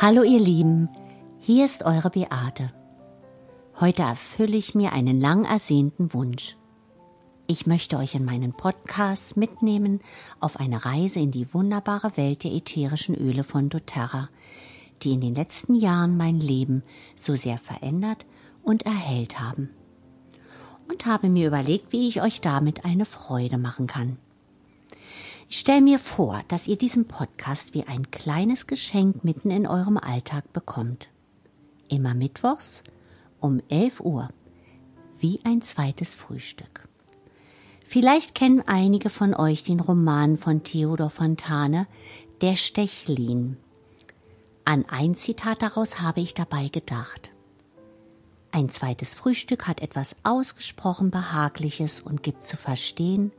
Hallo ihr Lieben, hier ist eure Beate. Heute erfülle ich mir einen lang ersehnten Wunsch. Ich möchte euch in meinen Podcast mitnehmen auf eine Reise in die wunderbare Welt der ätherischen Öle von doTERRA, die in den letzten Jahren mein Leben so sehr verändert und erhellt haben. Und habe mir überlegt, wie ich euch damit eine Freude machen kann. Ich stelle mir vor, dass ihr diesen Podcast wie ein kleines Geschenk mitten in eurem Alltag bekommt. Immer mittwochs um 11 Uhr, wie ein zweites Frühstück. Vielleicht kennen einige von euch den Roman von Theodor Fontane, Der Stechlin. An ein Zitat daraus habe ich dabei gedacht. Ein zweites Frühstück hat etwas ausgesprochen Behagliches und gibt zu verstehen,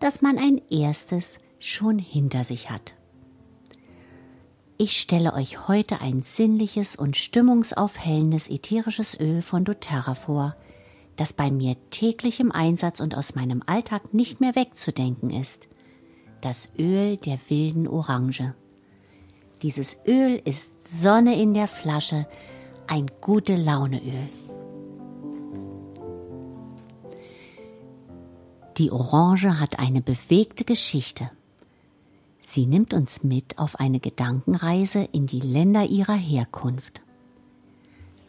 dass man ein erstes schon hinter sich hat. Ich stelle euch heute ein sinnliches und stimmungsaufhellendes ätherisches Öl von doTERRA vor, das bei mir täglich im Einsatz und aus meinem Alltag nicht mehr wegzudenken ist. Das Öl der wilden Orange. Dieses Öl ist Sonne in der Flasche, ein gute Launeöl. Die Orange hat eine bewegte Geschichte. Sie nimmt uns mit auf eine Gedankenreise in die Länder ihrer Herkunft.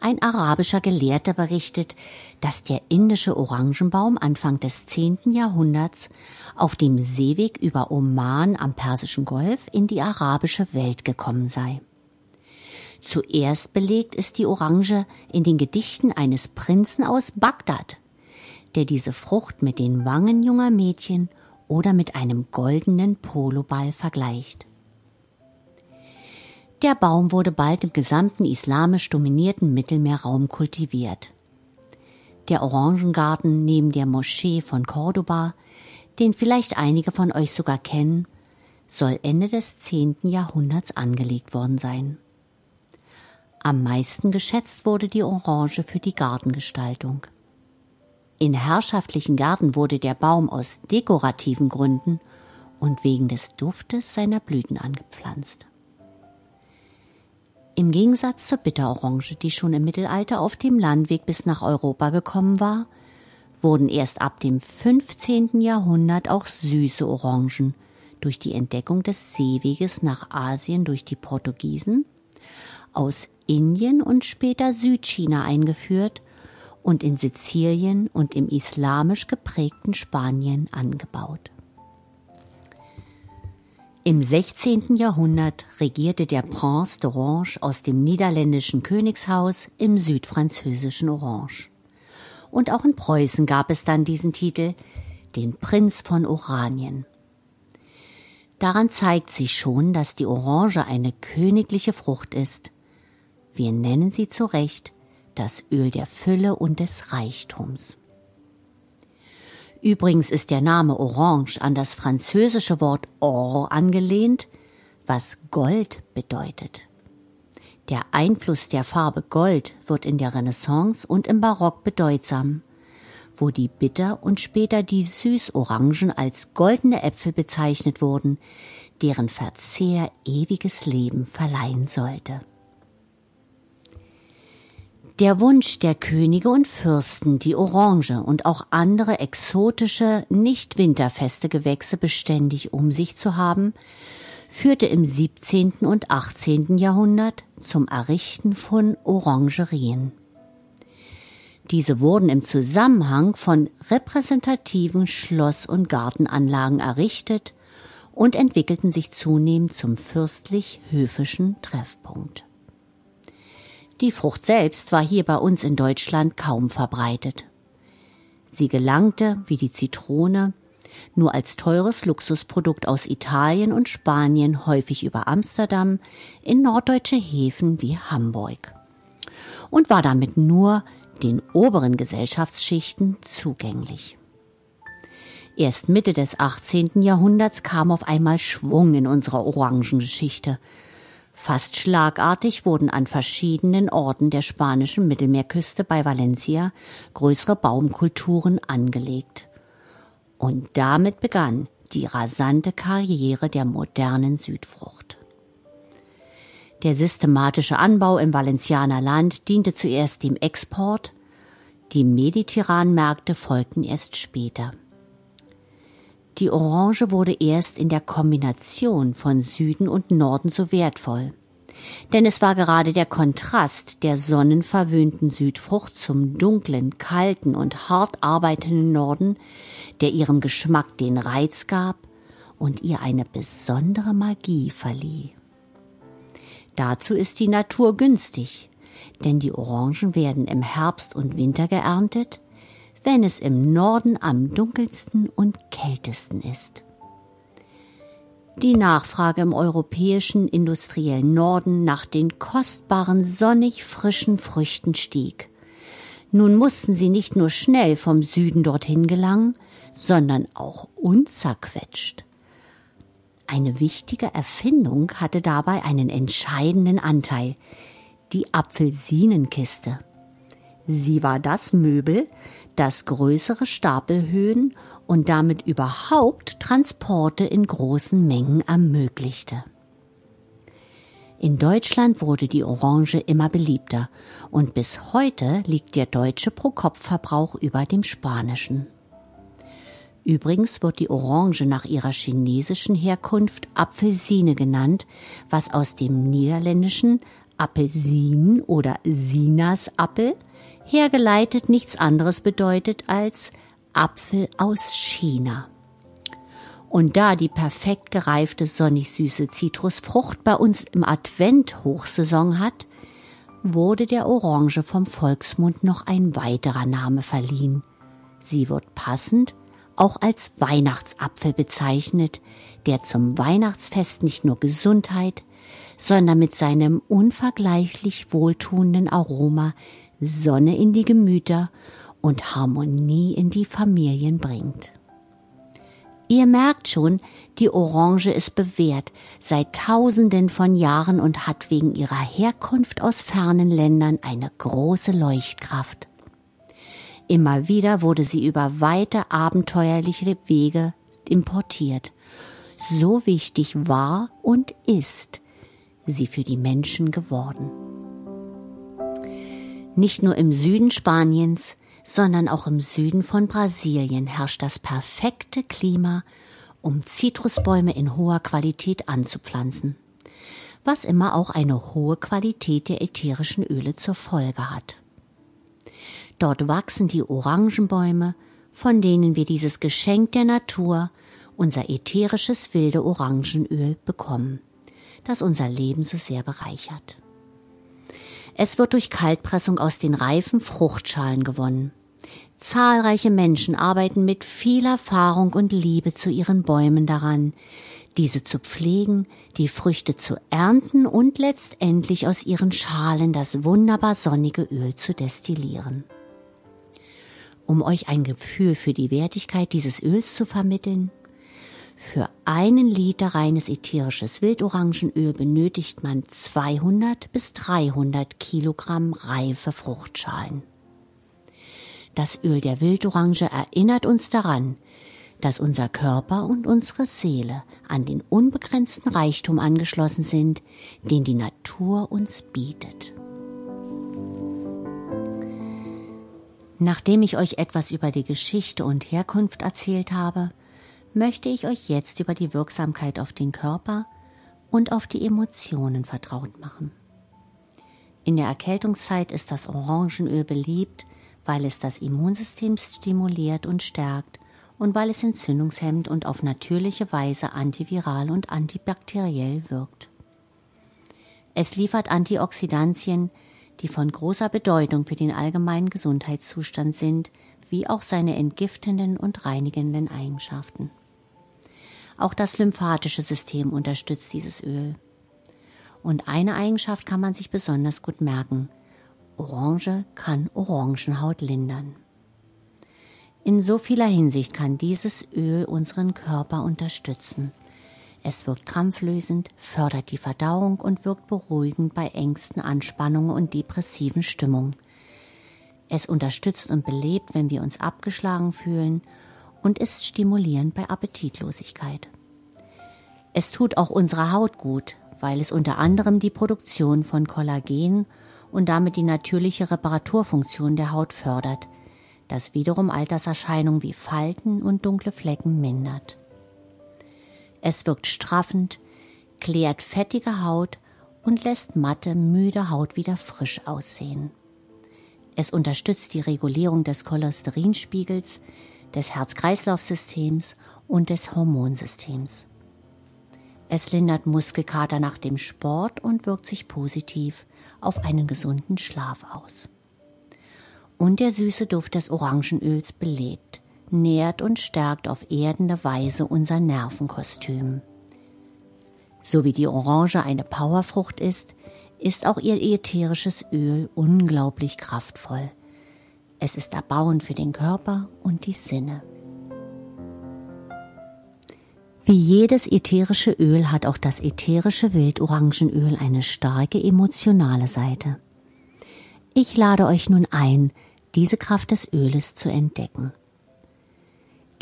Ein arabischer Gelehrter berichtet, dass der indische Orangenbaum Anfang des 10. Jahrhunderts auf dem Seeweg über Oman am Persischen Golf in die arabische Welt gekommen sei. Zuerst belegt ist die Orange in den Gedichten eines Prinzen aus Bagdad, der diese Frucht mit den Wangen junger Mädchen oder mit einem goldenen Poloball vergleicht. Der Baum wurde bald im gesamten islamisch dominierten Mittelmeerraum kultiviert. Der Orangengarten neben der Moschee von Cordoba, den vielleicht einige von euch sogar kennen, soll Ende des 10. Jahrhunderts angelegt worden sein. Am meisten geschätzt wurde die Orange für die Gartengestaltung. In herrschaftlichen Gärten wurde der Baum aus dekorativen Gründen und wegen des Duftes seiner Blüten angepflanzt. Im Gegensatz zur Bitterorange, die schon im Mittelalter auf dem Landweg bis nach Europa gekommen war, wurden erst ab dem 15. Jahrhundert auch süße Orangen durch die Entdeckung des Seeweges nach Asien durch die Portugiesen, aus Indien und später Südchina eingeführt und in Sizilien und im islamisch geprägten Spanien angebaut. Im 16. Jahrhundert regierte der Prince d'Orange aus dem niederländischen Königshaus im südfranzösischen Orange. Und auch in Preußen gab es dann diesen Titel, den Prinz von Oranien. Daran zeigt sich schon, dass die Orange eine königliche Frucht ist. Wir nennen sie zu Recht das Öl der Fülle und des Reichtums. Übrigens ist der Name Orange an das französische Wort or angelehnt, was Gold bedeutet. Der Einfluss der Farbe Gold wird in der Renaissance und im Barock bedeutsam, wo die Bitter- und später die Süßorangen als goldene Äpfel bezeichnet wurden, deren Verzehr ewiges Leben verleihen sollte. Der Wunsch der Könige und Fürsten, die Orange und auch andere exotische, nicht winterfeste Gewächse beständig um sich zu haben, führte im 17. und 18. Jahrhundert zum Errichten von Orangerien. Diese wurden im Zusammenhang von repräsentativen Schloss- und Gartenanlagen errichtet und entwickelten sich zunehmend zum fürstlich-höfischen Treffpunkt. Die Frucht selbst war hier bei uns in Deutschland kaum verbreitet. Sie gelangte, wie die Zitrone, nur als teures Luxusprodukt aus Italien und Spanien häufig über Amsterdam in norddeutsche Häfen wie Hamburg und war damit nur den oberen Gesellschaftsschichten zugänglich. Erst Mitte des 18. Jahrhunderts kam auf einmal Schwung in unserer Orangengeschichte Fast schlagartig wurden an verschiedenen Orten der spanischen Mittelmeerküste bei Valencia größere Baumkulturen angelegt. Und damit begann die rasante Karriere der modernen Südfrucht. Der systematische Anbau im Valencianer Land diente zuerst dem Export, die mediterranen Märkte folgten erst später. Die Orange wurde erst in der Kombination von Süden und Norden so wertvoll. Denn es war gerade der Kontrast der sonnenverwöhnten Südfrucht zum dunklen, kalten und hart arbeitenden Norden, der ihrem Geschmack den Reiz gab und ihr eine besondere Magie verlieh. Dazu ist die Natur günstig, denn die Orangen werden im Herbst und Winter geerntet, wenn es im Norden am dunkelsten und kältesten ist. Die Nachfrage im europäischen industriellen Norden nach den kostbaren sonnig frischen Früchten stieg. Nun mussten sie nicht nur schnell vom Süden dorthin gelangen, sondern auch unzerquetscht. Eine wichtige Erfindung hatte dabei einen entscheidenden Anteil, die Apfelsinenkiste. Sie war das Möbel, das größere Stapelhöhen und damit überhaupt Transporte in großen Mengen ermöglichte. In Deutschland wurde die Orange immer beliebter und bis heute liegt der deutsche Pro-Kopf-Verbrauch über dem spanischen. Übrigens wird die Orange nach ihrer chinesischen Herkunft Apfelsine genannt, was aus dem niederländischen Apelsin oder Sinasapfel hergeleitet nichts anderes bedeutet als Apfel aus China. Und da die perfekt gereifte sonnig süße Zitrusfrucht bei uns im Advent Hochsaison hat, wurde der Orange vom Volksmund noch ein weiterer Name verliehen. Sie wird passend auch als Weihnachtsapfel bezeichnet, der zum Weihnachtsfest nicht nur Gesundheit, sondern mit seinem unvergleichlich wohltuenden Aroma Sonne in die Gemüter und Harmonie in die Familien bringt. Ihr merkt schon, die Orange ist bewährt seit Tausenden von Jahren und hat wegen ihrer Herkunft aus fernen Ländern eine große Leuchtkraft. Immer wieder wurde sie über weite abenteuerliche Wege importiert. So wichtig war und ist sie für die Menschen geworden. Nicht nur im Süden Spaniens, sondern auch im Süden von Brasilien herrscht das perfekte Klima, um Zitrusbäume in hoher Qualität anzupflanzen, was immer auch eine hohe Qualität der ätherischen Öle zur Folge hat. Dort wachsen die Orangenbäume, von denen wir dieses Geschenk der Natur, unser ätherisches wilde Orangenöl bekommen, das unser Leben so sehr bereichert. Es wird durch Kaltpressung aus den reifen Fruchtschalen gewonnen. Zahlreiche Menschen arbeiten mit viel Erfahrung und Liebe zu ihren Bäumen daran, diese zu pflegen, die Früchte zu ernten und letztendlich aus ihren Schalen das wunderbar sonnige Öl zu destillieren. Um euch ein Gefühl für die Wertigkeit dieses Öls zu vermitteln, für einen Liter reines ätherisches Wildorangenöl benötigt man 200 bis 300 Kilogramm reife Fruchtschalen. Das Öl der Wildorange erinnert uns daran, dass unser Körper und unsere Seele an den unbegrenzten Reichtum angeschlossen sind, den die Natur uns bietet. Nachdem ich euch etwas über die Geschichte und Herkunft erzählt habe, möchte ich euch jetzt über die Wirksamkeit auf den Körper und auf die Emotionen vertraut machen. In der Erkältungszeit ist das Orangenöl beliebt, weil es das Immunsystem stimuliert und stärkt und weil es entzündungshemmend und auf natürliche Weise antiviral und antibakteriell wirkt. Es liefert Antioxidantien, die von großer Bedeutung für den allgemeinen Gesundheitszustand sind, wie auch seine entgiftenden und reinigenden Eigenschaften. Auch das lymphatische System unterstützt dieses Öl. Und eine Eigenschaft kann man sich besonders gut merken. Orange kann Orangenhaut lindern. In so vieler Hinsicht kann dieses Öl unseren Körper unterstützen. Es wirkt krampflösend, fördert die Verdauung und wirkt beruhigend bei Ängsten, Anspannungen und depressiven Stimmungen. Es unterstützt und belebt, wenn wir uns abgeschlagen fühlen und ist stimulierend bei Appetitlosigkeit. Es tut auch unserer Haut gut, weil es unter anderem die Produktion von Kollagen und damit die natürliche Reparaturfunktion der Haut fördert, das wiederum Alterserscheinungen wie Falten und dunkle Flecken mindert. Es wirkt straffend, klärt fettige Haut und lässt matte, müde Haut wieder frisch aussehen. Es unterstützt die Regulierung des Cholesterinspiegels, des Herz-Kreislauf-Systems und des Hormonsystems. Es lindert Muskelkater nach dem Sport und wirkt sich positiv auf einen gesunden Schlaf aus. Und der süße Duft des Orangenöls belebt, nährt und stärkt auf erdende Weise unser Nervenkostüm. So wie die Orange eine Powerfrucht ist, ist auch ihr ätherisches Öl unglaublich kraftvoll. Es ist erbauend für den Körper und die Sinne. Wie jedes ätherische Öl hat auch das ätherische Wildorangenöl eine starke emotionale Seite. Ich lade euch nun ein, diese Kraft des Öles zu entdecken.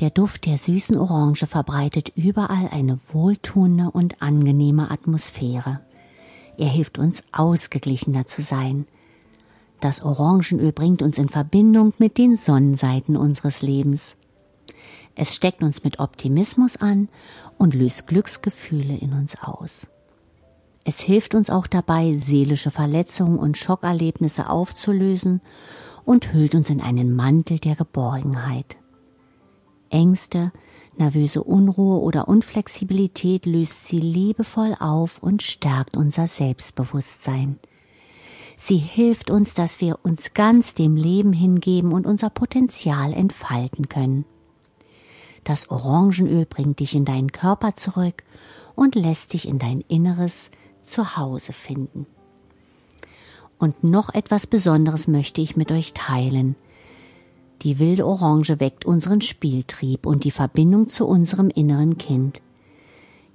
Der Duft der süßen Orange verbreitet überall eine wohltuende und angenehme Atmosphäre. Er hilft uns ausgeglichener zu sein. Das Orangenöl bringt uns in Verbindung mit den Sonnenseiten unseres Lebens. Es steckt uns mit Optimismus an und löst Glücksgefühle in uns aus. Es hilft uns auch dabei, seelische Verletzungen und Schockerlebnisse aufzulösen und hüllt uns in einen Mantel der Geborgenheit. Ängste, nervöse Unruhe oder Unflexibilität löst sie liebevoll auf und stärkt unser Selbstbewusstsein. Sie hilft uns, dass wir uns ganz dem Leben hingeben und unser Potenzial entfalten können. Das Orangenöl bringt dich in deinen Körper zurück und lässt dich in dein Inneres Zuhause finden. Und noch etwas Besonderes möchte ich mit euch teilen. Die wilde Orange weckt unseren Spieltrieb und die Verbindung zu unserem inneren Kind.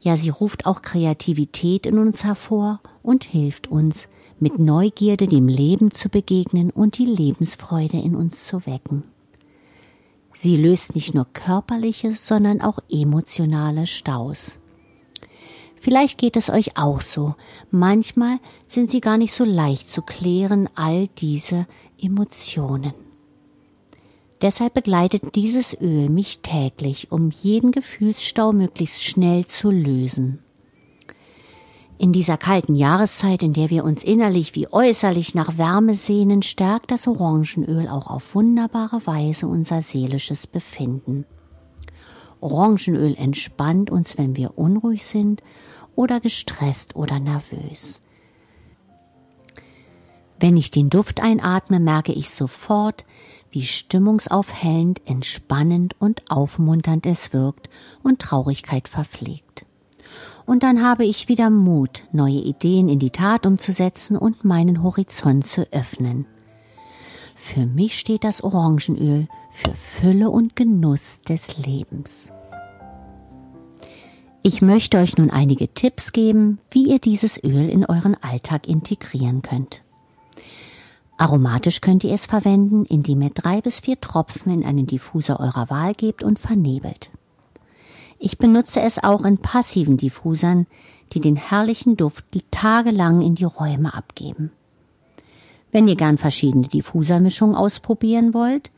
Ja, sie ruft auch Kreativität in uns hervor und hilft uns, mit Neugierde dem Leben zu begegnen und die Lebensfreude in uns zu wecken. Sie löst nicht nur körperliche, sondern auch emotionale Staus. Vielleicht geht es euch auch so. Manchmal sind sie gar nicht so leicht zu klären, all diese Emotionen. Deshalb begleitet dieses Öl mich täglich, um jeden Gefühlsstau möglichst schnell zu lösen. In dieser kalten Jahreszeit, in der wir uns innerlich wie äußerlich nach Wärme sehnen, stärkt das Orangenöl auch auf wunderbare Weise unser seelisches Befinden. Orangenöl entspannt uns, wenn wir unruhig sind oder gestresst oder nervös. Wenn ich den Duft einatme, merke ich sofort, wie stimmungsaufhellend, entspannend und aufmunternd es wirkt und Traurigkeit verpflegt und dann habe ich wieder Mut, neue Ideen in die Tat umzusetzen und meinen Horizont zu öffnen. Für mich steht das Orangenöl für Fülle und Genuss des Lebens. Ich möchte euch nun einige Tipps geben, wie ihr dieses Öl in euren Alltag integrieren könnt. Aromatisch könnt ihr es verwenden, indem ihr drei bis vier Tropfen in einen Diffuser eurer Wahl gebt und vernebelt. Ich benutze es auch in passiven Diffusern, die den herrlichen Duft tagelang in die Räume abgeben. Wenn ihr gern verschiedene Diffusermischungen ausprobieren wollt,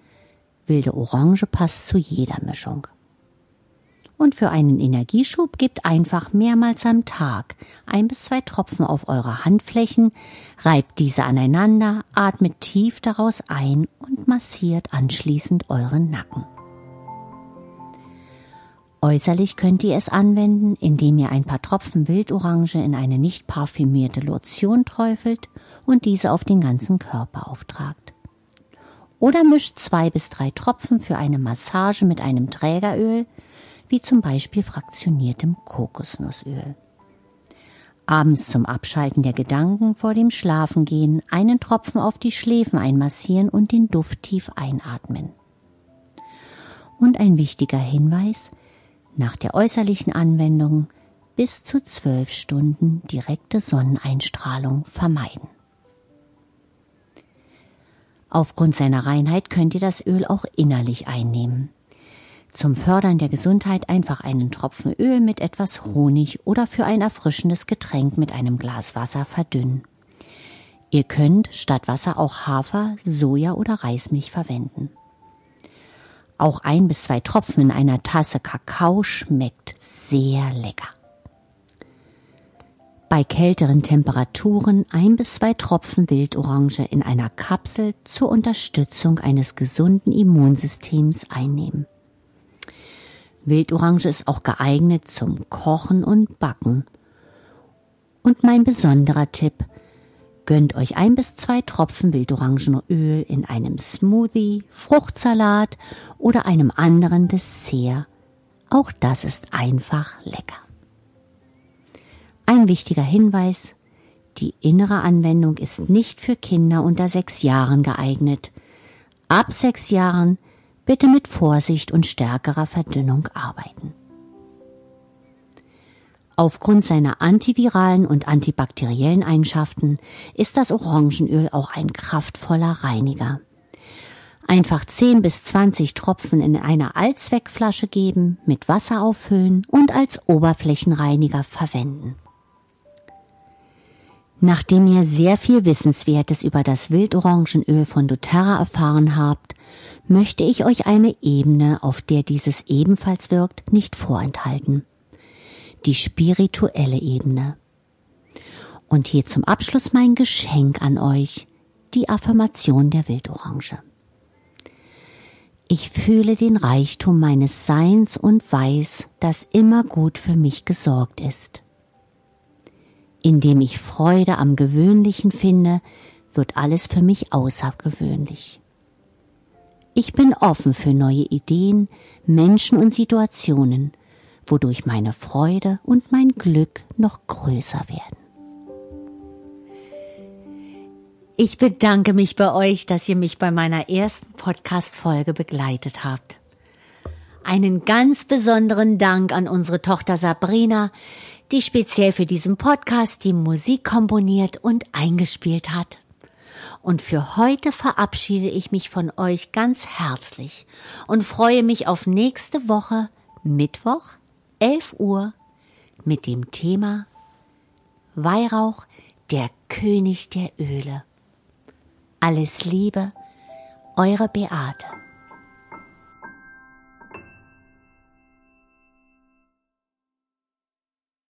wilde Orange passt zu jeder Mischung. Und für einen Energieschub gebt einfach mehrmals am Tag ein bis zwei Tropfen auf eure Handflächen, reibt diese aneinander, atmet tief daraus ein und massiert anschließend euren Nacken. Äußerlich könnt ihr es anwenden, indem ihr ein paar Tropfen Wildorange in eine nicht parfümierte Lotion träufelt und diese auf den ganzen Körper auftragt. Oder mischt zwei bis drei Tropfen für eine Massage mit einem Trägeröl, wie zum Beispiel fraktioniertem Kokosnussöl. Abends zum Abschalten der Gedanken vor dem Schlafengehen einen Tropfen auf die Schläfen einmassieren und den Duft tief einatmen. Und ein wichtiger Hinweis, nach der äußerlichen Anwendung bis zu zwölf Stunden direkte Sonneneinstrahlung vermeiden. Aufgrund seiner Reinheit könnt ihr das Öl auch innerlich einnehmen. Zum Fördern der Gesundheit einfach einen Tropfen Öl mit etwas Honig oder für ein erfrischendes Getränk mit einem Glas Wasser verdünnen. Ihr könnt statt Wasser auch Hafer, Soja oder Reismilch verwenden. Auch ein bis zwei Tropfen in einer Tasse Kakao schmeckt sehr lecker. Bei kälteren Temperaturen ein bis zwei Tropfen Wildorange in einer Kapsel zur Unterstützung eines gesunden Immunsystems einnehmen. Wildorange ist auch geeignet zum Kochen und Backen. Und mein besonderer Tipp, gönnt euch ein bis zwei Tropfen Wildorangenöl in einem Smoothie, Fruchtsalat oder einem anderen Dessert. Auch das ist einfach lecker. Ein wichtiger Hinweis, die innere Anwendung ist nicht für Kinder unter sechs Jahren geeignet. Ab sechs Jahren bitte mit Vorsicht und stärkerer Verdünnung arbeiten. Aufgrund seiner antiviralen und antibakteriellen Eigenschaften ist das Orangenöl auch ein kraftvoller Reiniger. Einfach 10 bis 20 Tropfen in einer Allzweckflasche geben, mit Wasser auffüllen und als Oberflächenreiniger verwenden. Nachdem ihr sehr viel Wissenswertes über das Wildorangenöl von doTERRA erfahren habt, möchte ich euch eine Ebene, auf der dieses ebenfalls wirkt, nicht vorenthalten. Die spirituelle Ebene. Und hier zum Abschluss mein Geschenk an euch, die Affirmation der Wildorange. Ich fühle den Reichtum meines Seins und weiß, dass immer gut für mich gesorgt ist. Indem ich Freude am Gewöhnlichen finde, wird alles für mich außergewöhnlich. Ich bin offen für neue Ideen, Menschen und Situationen, wodurch meine Freude und mein Glück noch größer werden. Ich bedanke mich bei euch, dass ihr mich bei meiner ersten Podcast-Folge begleitet habt. Einen ganz besonderen Dank an unsere Tochter Sabrina, die speziell für diesen Podcast die Musik komponiert und eingespielt hat. Und für heute verabschiede ich mich von euch ganz herzlich und freue mich auf nächste Woche, Mittwoch, 11 Uhr, mit dem Thema Weihrauch, der König der Öle. Alles Liebe, eure Beate.